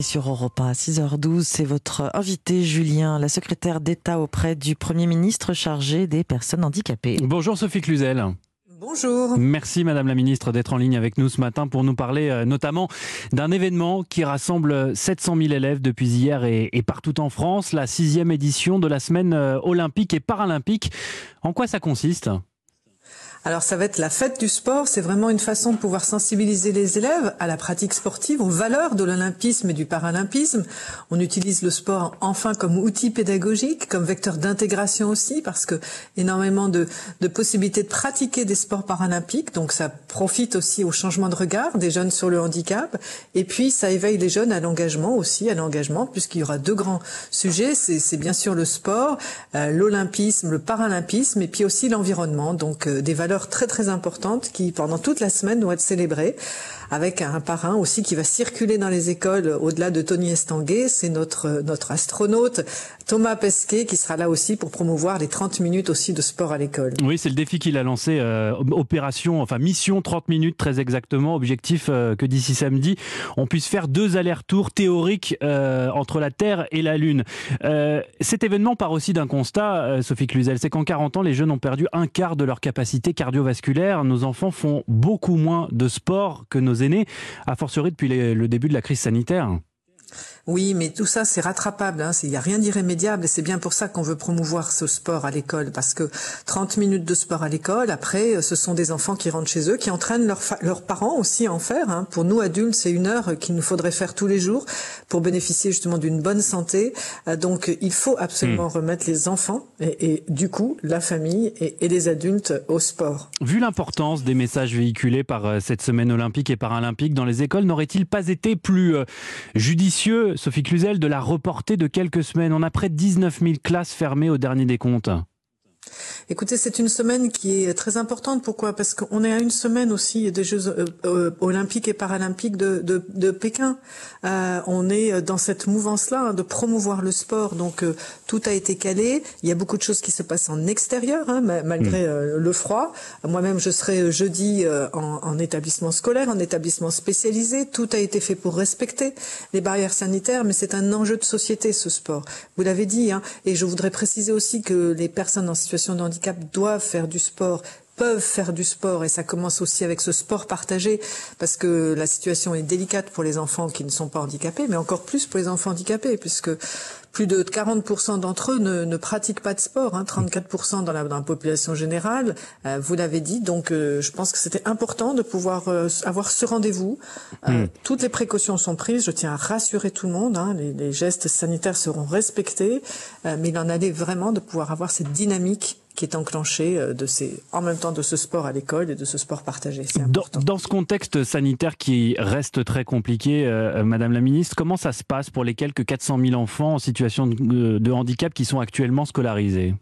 Sur Europe 1 à 6h12, c'est votre invité Julien, la secrétaire d'État auprès du Premier ministre chargé des personnes handicapées. Bonjour Sophie Cluzel. Bonjour. Merci Madame la Ministre d'être en ligne avec nous ce matin pour nous parler euh, notamment d'un événement qui rassemble 700 000 élèves depuis hier et, et, partout en France, la sixième édition de la semaine euh, olympique et paralympique. En quoi ça consiste? Alors ça va être la fête du sport, c'est vraiment une façon de pouvoir sensibiliser les élèves à la pratique sportive, aux valeurs de l'olympisme et du paralympisme. On utilise le sport enfin comme outil pédagogique, comme vecteur d'intégration aussi, parce que énormément de, possibilités de pratiquer des sports paralympiques, donc ça profite aussi au changement de regard des jeunes sur le handicap, et puis ça éveille les jeunes à l'engagement aussi, à l'engagement, puisqu'il y aura deux grands sujets, c'est bien sûr le sport, euh, l'olympisme, le paralympisme, et puis aussi l'environnement, donc euh, des valeurs très très importante qui pendant toute la semaine doit être célébrée avec un parrain aussi qui va circuler dans les écoles au-delà de Tony Estanguet, c'est notre notre astronaute Thomas Pesquet qui sera là aussi pour promouvoir les 30 minutes aussi de sport à l'école. Oui, c'est le défi qu'il a lancé euh, opération enfin mission 30 minutes très exactement, objectif euh, que d'ici samedi, on puisse faire deux allers-retours théoriques euh, entre la Terre et la Lune. Euh, cet événement part aussi d'un constat euh, Sophie Cluzel, c'est qu'en 40 ans les jeunes ont perdu un quart de leur capacité cardiovasculaire, nos enfants font beaucoup moins de sport que nos aînés, a fortiori depuis le début de la crise sanitaire. Oui, mais tout ça, c'est rattrapable. Hein. Il n'y a rien d'irrémédiable et c'est bien pour ça qu'on veut promouvoir ce sport à l'école parce que 30 minutes de sport à l'école, après, ce sont des enfants qui rentrent chez eux, qui entraînent leurs, leurs parents aussi à en faire. Hein. Pour nous, adultes, c'est une heure qu'il nous faudrait faire tous les jours pour bénéficier justement d'une bonne santé. Euh, donc, il faut absolument mmh. remettre les enfants et, et, du coup, la famille et, et les adultes au sport. Vu l'importance des messages véhiculés par euh, cette semaine olympique et paralympique dans les écoles, n'aurait-il pas été plus euh, judicieux Sophie Cluzel, de la reporter de quelques semaines. On a près de 19 000 classes fermées au dernier des comptes. Écoutez, c'est une semaine qui est très importante. Pourquoi? Parce qu'on est à une semaine aussi des Jeux euh, euh, olympiques et paralympiques de, de, de Pékin. Euh, on est dans cette mouvance-là hein, de promouvoir le sport. Donc euh, tout a été calé. Il y a beaucoup de choses qui se passent en extérieur, hein, malgré mmh. le froid. Moi-même, je serai jeudi en, en, établissement scolaire, en établissement spécialisé. Tout a été fait pour respecter les barrières sanitaires, mais c'est un enjeu de société ce sport. Vous l'avez dit, hein, et je voudrais préciser aussi que les personnes en situation de handicap doivent faire du sport peuvent faire du sport et ça commence aussi avec ce sport partagé parce que la situation est délicate pour les enfants qui ne sont pas handicapés mais encore plus pour les enfants handicapés puisque plus de 40% d'entre eux ne, ne, pratiquent pas de sport, hein, 34% dans la, dans la population générale, euh, vous l'avez dit. Donc euh, je pense que c'était important de pouvoir euh, avoir ce rendez-vous. Mmh. Toutes les précautions sont prises, je tiens à rassurer tout le monde, hein, les, les, gestes sanitaires seront respectés, mais il en allait vraiment de pouvoir avoir cette dynamique qui est enclenché de ces, en même temps de ce sport à l'école et de ce sport partagé. Dans, dans, ce contexte sanitaire qui reste très compliqué, euh, Madame la Ministre, comment ça se passe pour les quelques 400 000 enfants en situation de, de handicap qui sont actuellement scolarisés?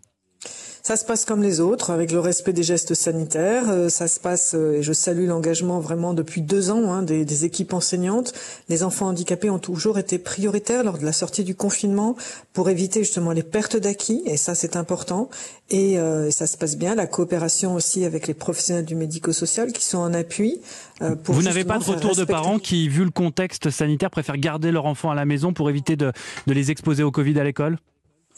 Ça se passe comme les autres, avec le respect des gestes sanitaires. Euh, ça se passe, euh, et je salue l'engagement vraiment depuis deux ans hein, des, des, équipes enseignantes. Les enfants handicapés ont toujours été prioritaires lors de la sortie du confinement pour éviter justement les pertes d'acquis, et ça c'est important. Et euh, ça se passe bien. La coopération aussi avec les professionnels du médico-social qui sont en appui. Euh, pour Vous n'avez pas de retour de parents qui, vu le contexte sanitaire, préfèrent garder leur enfant à la maison pour éviter de, de les exposer au Covid à l'école?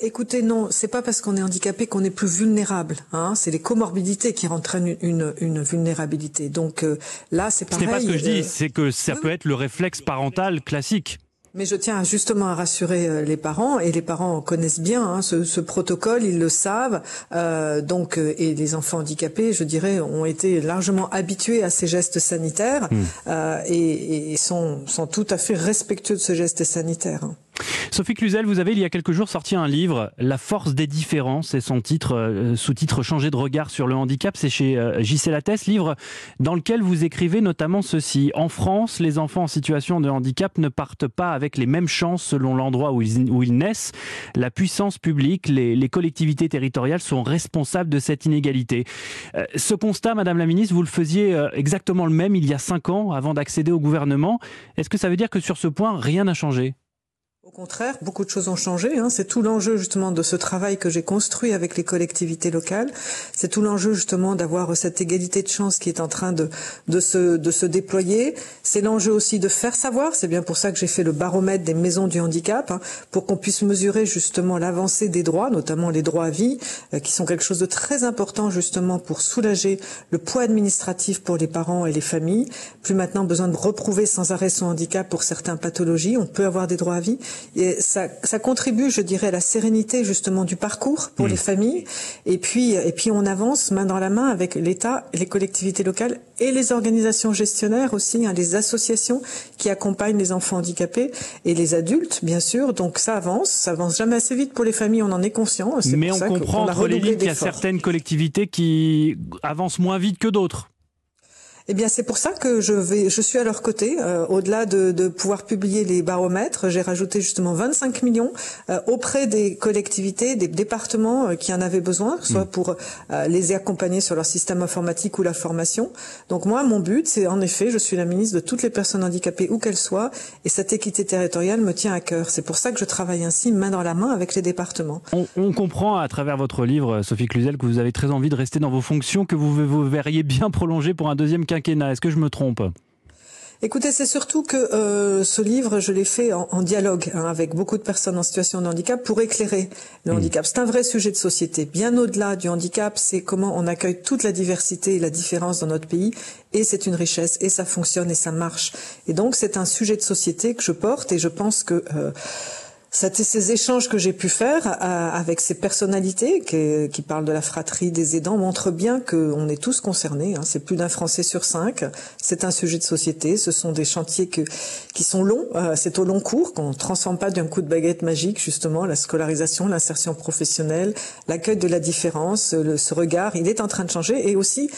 Écoutez, non, c'est pas parce qu'on est handicapé qu'on est plus vulnérable. Hein. C'est les comorbidités qui entraînent une, une vulnérabilité. Donc euh, là, c'est pareil. Ce n'est pas ce que je dis, euh... c'est que ça peut être le réflexe parental classique. Mais je tiens justement à rassurer euh, les parents et les parents connaissent bien hein, ce, ce, protocole, ils le savent. Euh, donc euh, et les enfants handicapés, je dirais, ont été largement habitués à ces gestes sanitaires mmh. euh, et, et, sont, sont tout à fait respectueux de ce geste sanitaire. Sophie Cluzel, vous avez il y a quelques jours sorti un livre, La force des différences, c'est son titre, euh, sous-titre Changer de regard sur le handicap, c'est chez euh, JC Lattès, livre dans lequel vous écrivez notamment ceci. En France, les enfants en situation de handicap ne partent pas avec les mêmes chances selon l'endroit où ils, naissent. La puissance publique, les, les, collectivités territoriales sont responsables de cette inégalité. Euh, ce constat, Madame la Ministre, vous le faisiez euh, exactement le même il y a cinq ans avant d'accéder au gouvernement. Est-ce que ça veut dire que sur ce point, rien n'a changé? Au contraire, beaucoup de choses ont changé. Hein. C'est tout l'enjeu justement de ce travail que j'ai construit avec les collectivités locales. C'est tout l'enjeu justement d'avoir cette égalité de chance qui est en train de, de, se, de se déployer. C'est l'enjeu aussi de faire savoir. C'est bien pour ça que j'ai fait le baromètre des maisons du handicap, hein, pour qu'on puisse mesurer justement l'avancée des droits, notamment les droits à vie, euh, qui sont quelque chose de très important justement pour soulager le poids administratif pour les parents et les familles. Plus maintenant besoin de reprouver sans arrêt son handicap pour certaines pathologies. On peut avoir des droits à vie. Et ça, ça, contribue, je dirais, à la sérénité justement du parcours pour mmh. les familles. Et puis, et puis on avance main dans la main avec l'État, les collectivités locales et les organisations gestionnaires aussi, hein, les associations qui accompagnent les enfants handicapés et les adultes, bien sûr. Donc ça avance, ça avance jamais assez vite pour les familles, on en est conscient. Mais on comprend entre les lignes qu'il y a certaines collectivités qui avancent moins vite que d'autres. Eh bien, c'est pour ça que je vais, je suis à leur côté. Euh, au-delà de, de, pouvoir publier les baromètres, j'ai rajouté justement 25 millions euh, auprès des collectivités, des départements euh, qui en avaient besoin, soit mm. pour les accompagner sur leur système informatique ou la formation. Donc moi, mon but, c'est en effet, je suis la ministre de toutes les personnes handicapées où qu'elles soient, et cette équité territoriale me tient à cœur. C'est pour ça que je travaille ainsi main dans la main avec les départements. On, on comprend à travers votre livre, Sophie Cluzel, que vous avez très envie de rester dans vos fonctions, que vous vous verriez bien prolonger pour un deuxième quinquennat. Est-ce que je me trompe? Écoutez, c'est surtout que euh, ce livre, je l'ai fait en, en dialogue hein, avec beaucoup de personnes en situation de handicap pour éclairer le mmh. handicap. C'est un vrai sujet de société. Bien au-delà du handicap, c'est comment on accueille toute la diversité et la différence dans notre pays. Et c'est une richesse, et ça fonctionne, et ça marche. Et donc, c'est un sujet de société que je porte, et je pense que... Euh, ces échanges que j'ai pu faire euh, avec ces personnalités qui, qui, parlent de la fratrie des aidants montrent bien qu'on est tous concernés. Hein. C'est plus d'un Français sur cinq. C'est un sujet de société. Ce sont des chantiers que, qui sont longs. Euh, c'est au long cours qu'on ne transforme pas d'un coup de baguette magique, justement, la scolarisation, l'insertion professionnelle, l'accueil de la différence, le, ce regard. Il est en train de changer et aussi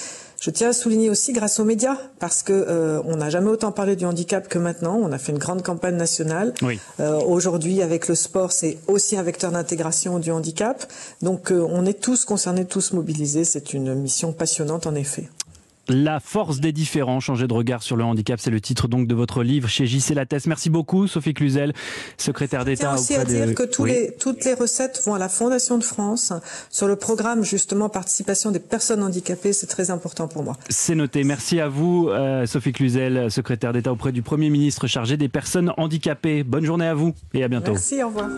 je tiens à souligner aussi grâce aux médias, parce que euh, on n'a jamais autant parlé du handicap que maintenant. On a fait une grande campagne nationale. Oui. Euh, Aujourd'hui, avec le sport, c'est aussi un vecteur d'intégration du handicap. Donc, euh, on est tous concernés, tous mobilisés. C'est une mission passionnante, en effet. La force des différents, changer de regard sur le handicap, c'est le titre donc de votre livre chez JC Lattès. Merci beaucoup Sophie Cluzel, secrétaire d'État. aussi à dire que tous les, toutes les recettes vont à la Fondation de France sur le programme justement participation des personnes handicapées. C'est très important pour moi. C'est noté. Merci à vous euh, Sophie Cluzel, secrétaire d'État auprès du Premier ministre chargé des personnes handicapées. Bonne journée à vous et à bientôt. Merci, au revoir.